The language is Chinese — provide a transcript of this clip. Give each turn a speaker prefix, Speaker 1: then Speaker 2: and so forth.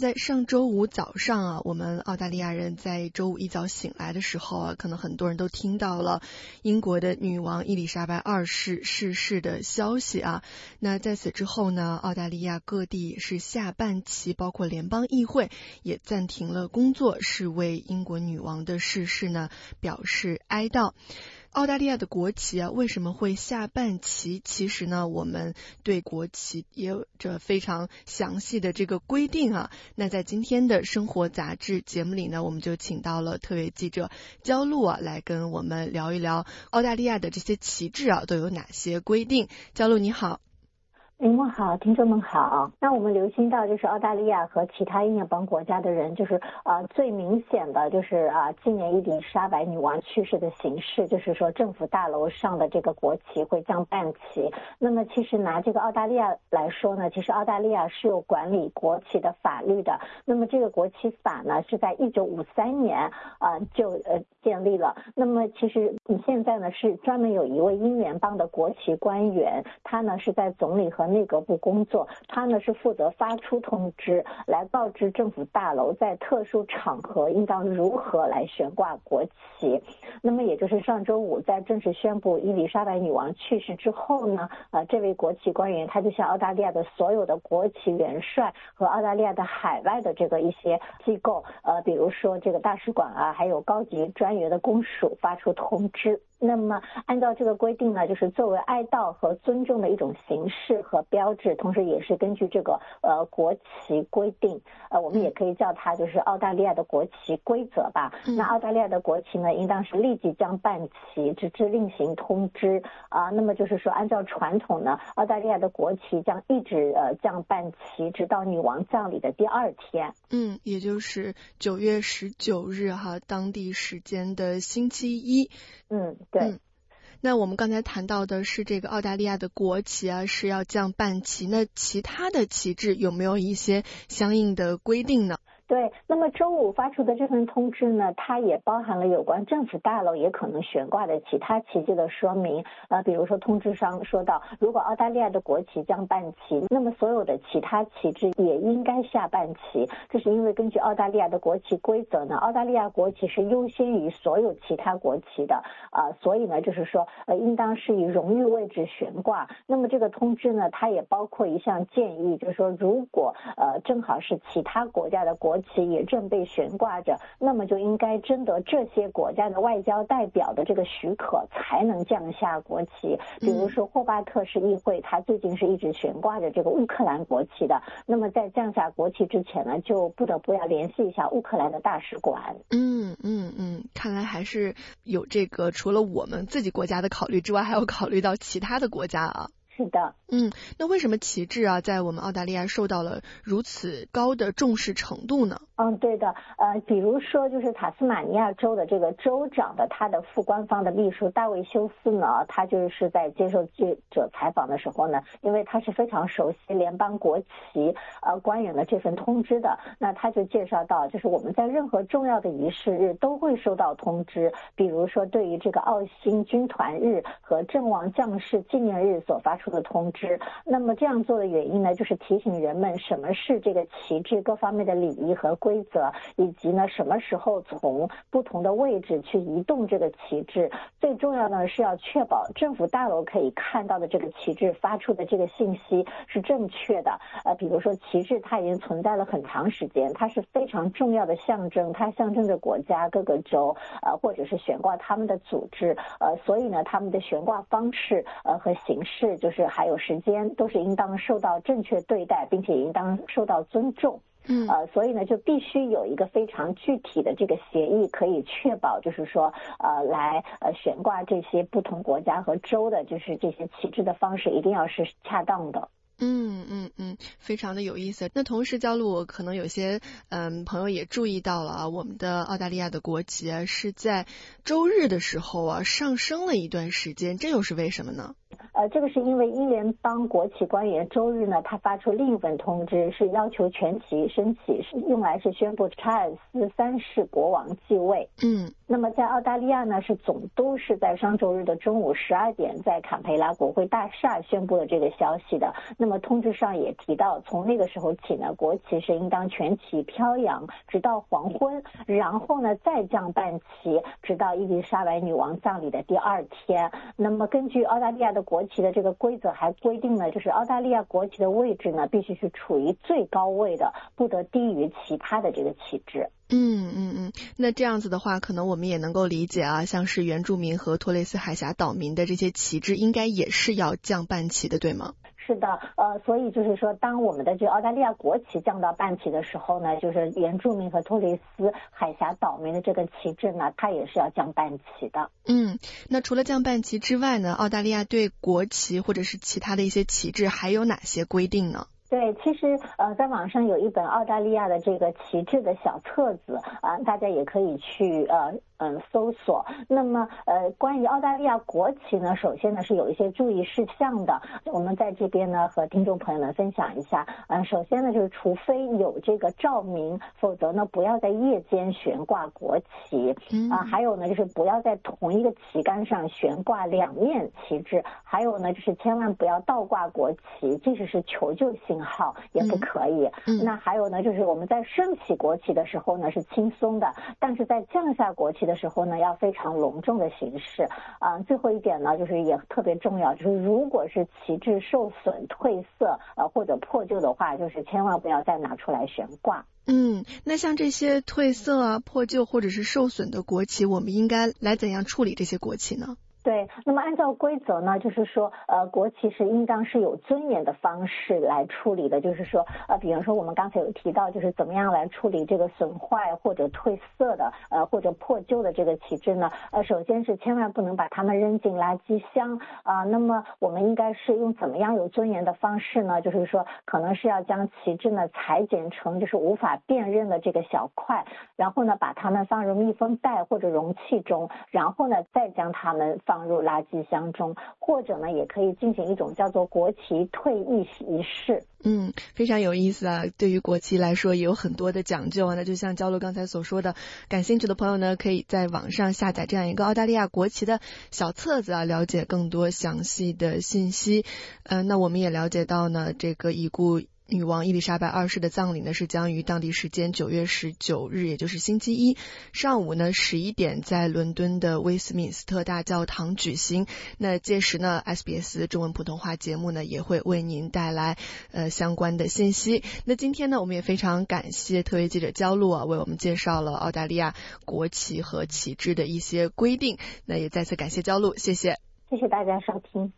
Speaker 1: 在上周五早上啊，我们澳大利亚人在周五一早醒来的时候啊，可能很多人都听到了英国的女王伊丽莎白二世逝世的消息啊。那在此之后呢，澳大利亚各地是下半旗，包括联邦议会也暂停了工作，是为英国女王的逝世呢表示哀悼。澳大利亚的国旗啊，为什么会下半旗？其实呢，我们对国旗也有着非常详细的这个规定啊。那在今天的生活杂志节目里呢，我们就请到了特约记者焦璐啊，来跟我们聊一聊澳大利亚的这些旗帜啊都有哪些规定。焦露你好。
Speaker 2: 您们好，听众们好。那我们留心到，就是澳大利亚和其他英联邦国家的人，就是呃最明显的就是啊，纪念伊丽莎白女王去世的形式，就是说政府大楼上的这个国旗会降半旗。那么其实拿这个澳大利亚来说呢，其实澳大利亚是有管理国旗的法律的。那么这个国旗法呢，是在一九五三年啊就呃建立了。那么其实你现在呢是专门有一位英联邦的国旗官员，他呢是在总理和内阁部工作，他呢是负责发出通知，来告知政府大楼在特殊场合应当如何来悬挂国旗。那么也就是上周五在正式宣布伊丽莎白女王去世之后呢，呃，这位国旗官员他就向澳大利亚的所有的国旗元帅和澳大利亚的海外的这个一些机构，呃，比如说这个大使馆啊，还有高级专员的公署发出通知。那么按照这个规定呢，就是作为哀悼和尊重的一种形式和标志，同时也是根据这个呃国旗规定，呃，我们也可以叫它就是澳大利亚的国旗规则吧。那澳大利亚的国旗呢，应当是立即将半旗，直至另行通知啊。那么就是说，按照传统呢，澳大利亚的国旗将一直呃降半旗，直到女王葬礼的第二天。
Speaker 1: 嗯，也就是九月十九日哈，当地时间的星期一。
Speaker 2: 嗯，对。
Speaker 1: 那我们刚才谈到的是这个澳大利亚的国旗啊，是要降半旗。那其他的旗帜有没有一些相应的规定呢？
Speaker 2: 对，那么周五发出的这份通知呢，它也包含了有关政府大楼也可能悬挂的其他旗帜的说明。呃，比如说通知上说到，如果澳大利亚的国旗降半旗，那么所有的其他旗帜也应该下半旗。这是因为根据澳大利亚的国旗规则呢，澳大利亚国旗是优先于所有其他国旗的啊，所以呢，就是说呃，应当是以荣誉位置悬挂。那么这个通知呢，它也包括一项建议，就是说如果呃正好是其他国家的国旗旗也正被悬挂着，那么就应该征得这些国家的外交代表的这个许可，才能降下国旗。比如说霍巴特市议会，它最近是一直悬挂着这个乌克兰国旗的。那么在降下国旗之前呢，就不得不要联系一下乌克兰的大使馆。
Speaker 1: 嗯嗯嗯，看来还是有这个除了我们自己国家的考虑之外，还要考虑到其他的国家啊。
Speaker 2: 是的，
Speaker 1: 嗯，那为什么旗帜啊，在我们澳大利亚受到了如此高的重视程度呢？
Speaker 2: 嗯，对的，呃，比如说就是塔斯马尼亚州的这个州长的他的副官方的秘书大卫休斯呢，他就是在接受记者采访的时候呢，因为他是非常熟悉联邦国旗呃官员的这份通知的，那他就介绍到，就是我们在任何重要的仪式日都会收到通知，比如说对于这个澳新军团日和阵亡将士纪念日所发出的通知，那么这样做的原因呢，就是提醒人们什么是这个旗帜各方面的礼仪和。规则以及呢，什么时候从不同的位置去移动这个旗帜？最重要呢是要确保政府大楼可以看到的这个旗帜发出的这个信息是正确的。呃，比如说旗帜它已经存在了很长时间，它是非常重要的象征，它象征着国家各个州呃或者是悬挂他们的组织呃，所以呢，他们的悬挂方式呃和形式就是还有时间都是应当受到正确对待，并且应当受到尊重。
Speaker 1: 嗯，
Speaker 2: 呃，所以呢，就必须有一个非常具体的这个协议，可以确保，就是说，呃，来呃悬挂这些不同国家和州的，就是这些旗帜的方式，一定要是恰当的。
Speaker 1: 嗯嗯嗯，非常的有意思。那同时，焦露，我可能有些嗯朋友也注意到了啊，我们的澳大利亚的国旗啊是在周日的时候啊上升了一段时间，这又是为什么呢？
Speaker 2: 呃，这个是因为英联邦国旗官员周日呢，他发出另一份通知，是要求全旗升起，是用来是宣布查尔斯三世国王继位。
Speaker 1: 嗯，
Speaker 2: 那么在澳大利亚呢，是总督是在上周日的中午十二点，在坎培拉国会大厦宣布了这个消息的。那么通知上也提到，从那个时候起呢，国旗是应当全旗飘扬，直到黄昏，然后呢再降半旗，直到伊丽莎白女王葬礼的第二天。那么根据澳大利亚的国旗的这个规则，还规定了，就是澳大利亚国旗的位置呢，必须是处于最高位的，不得低于其他的这个旗帜。
Speaker 1: 嗯嗯嗯，那这样子的话，可能我们也能够理解啊，像是原住民和托雷斯海峡岛民的这些旗帜，应该也是要降半旗的，对吗？
Speaker 2: 是的，呃，所以就是说，当我们的这澳大利亚国旗降到半旗的时候呢，就是原住民和托雷斯海峡岛民的这个旗帜呢，它也是要降半旗的。
Speaker 1: 嗯，那除了降半旗之外呢，澳大利亚对国旗或者是其他的一些旗帜还有哪些规定呢？
Speaker 2: 对，其实呃，在网上有一本澳大利亚的这个旗帜的小册子啊，大家也可以去呃嗯搜索。那么呃，关于澳大利亚国旗呢，首先呢是有一些注意事项的，我们在这边呢和听众朋友们分享一下。嗯，首先呢就是除非有这个照明，否则呢不要在夜间悬挂国旗。啊，还有呢就是不要在同一个旗杆上悬挂两面旗帜。还有呢就是千万不要倒挂国旗，即使是求救信。号也不可以。嗯那还有呢，就是我们在升起国旗的时候呢是轻松的，但是在降下国旗的时候呢要非常隆重的形式。啊，最后一点呢就是也特别重要，就是如果是旗帜受损、褪色呃或者破旧的话，就是千万不要再拿出来悬挂。
Speaker 1: 嗯，那像这些褪色啊、破旧或者是受损的国旗，我们应该来怎样处理这些国旗呢？
Speaker 2: 对，那么按照规则呢，就是说，呃，国旗是应当是有尊严的方式来处理的。就是说，呃，比方说我们刚才有提到，就是怎么样来处理这个损坏或者褪色的，呃，或者破旧的这个旗帜呢？呃，首先是千万不能把它们扔进垃圾箱啊。那么我们应该是用怎么样有尊严的方式呢？就是说，可能是要将旗帜呢裁剪成就是无法辨认的这个小块，然后呢把它们放入密封袋或者容器中，然后呢再将它们放。入垃圾箱中，或者呢，也可以进行一种叫做国旗退役仪式。
Speaker 1: 嗯，非常有意思啊！对于国旗来说，也有很多的讲究啊。那就像焦露刚才所说的，感兴趣的朋友呢，可以在网上下载这样一个澳大利亚国旗的小册子啊，了解更多详细的信息。嗯，那我们也了解到呢，这个已故。女王伊丽莎白二世的葬礼呢，是将于当地时间九月十九日，也就是星期一上午呢十一点，在伦敦的威斯敏斯特大教堂举行。那届时呢，SBS 中文普通话节目呢也会为您带来呃相关的信息。那今天呢，我们也非常感谢特约记者焦露啊，为我们介绍了澳大利亚国旗和旗帜的一些规定。那也再次感谢焦露，谢谢，
Speaker 2: 谢谢大家收听。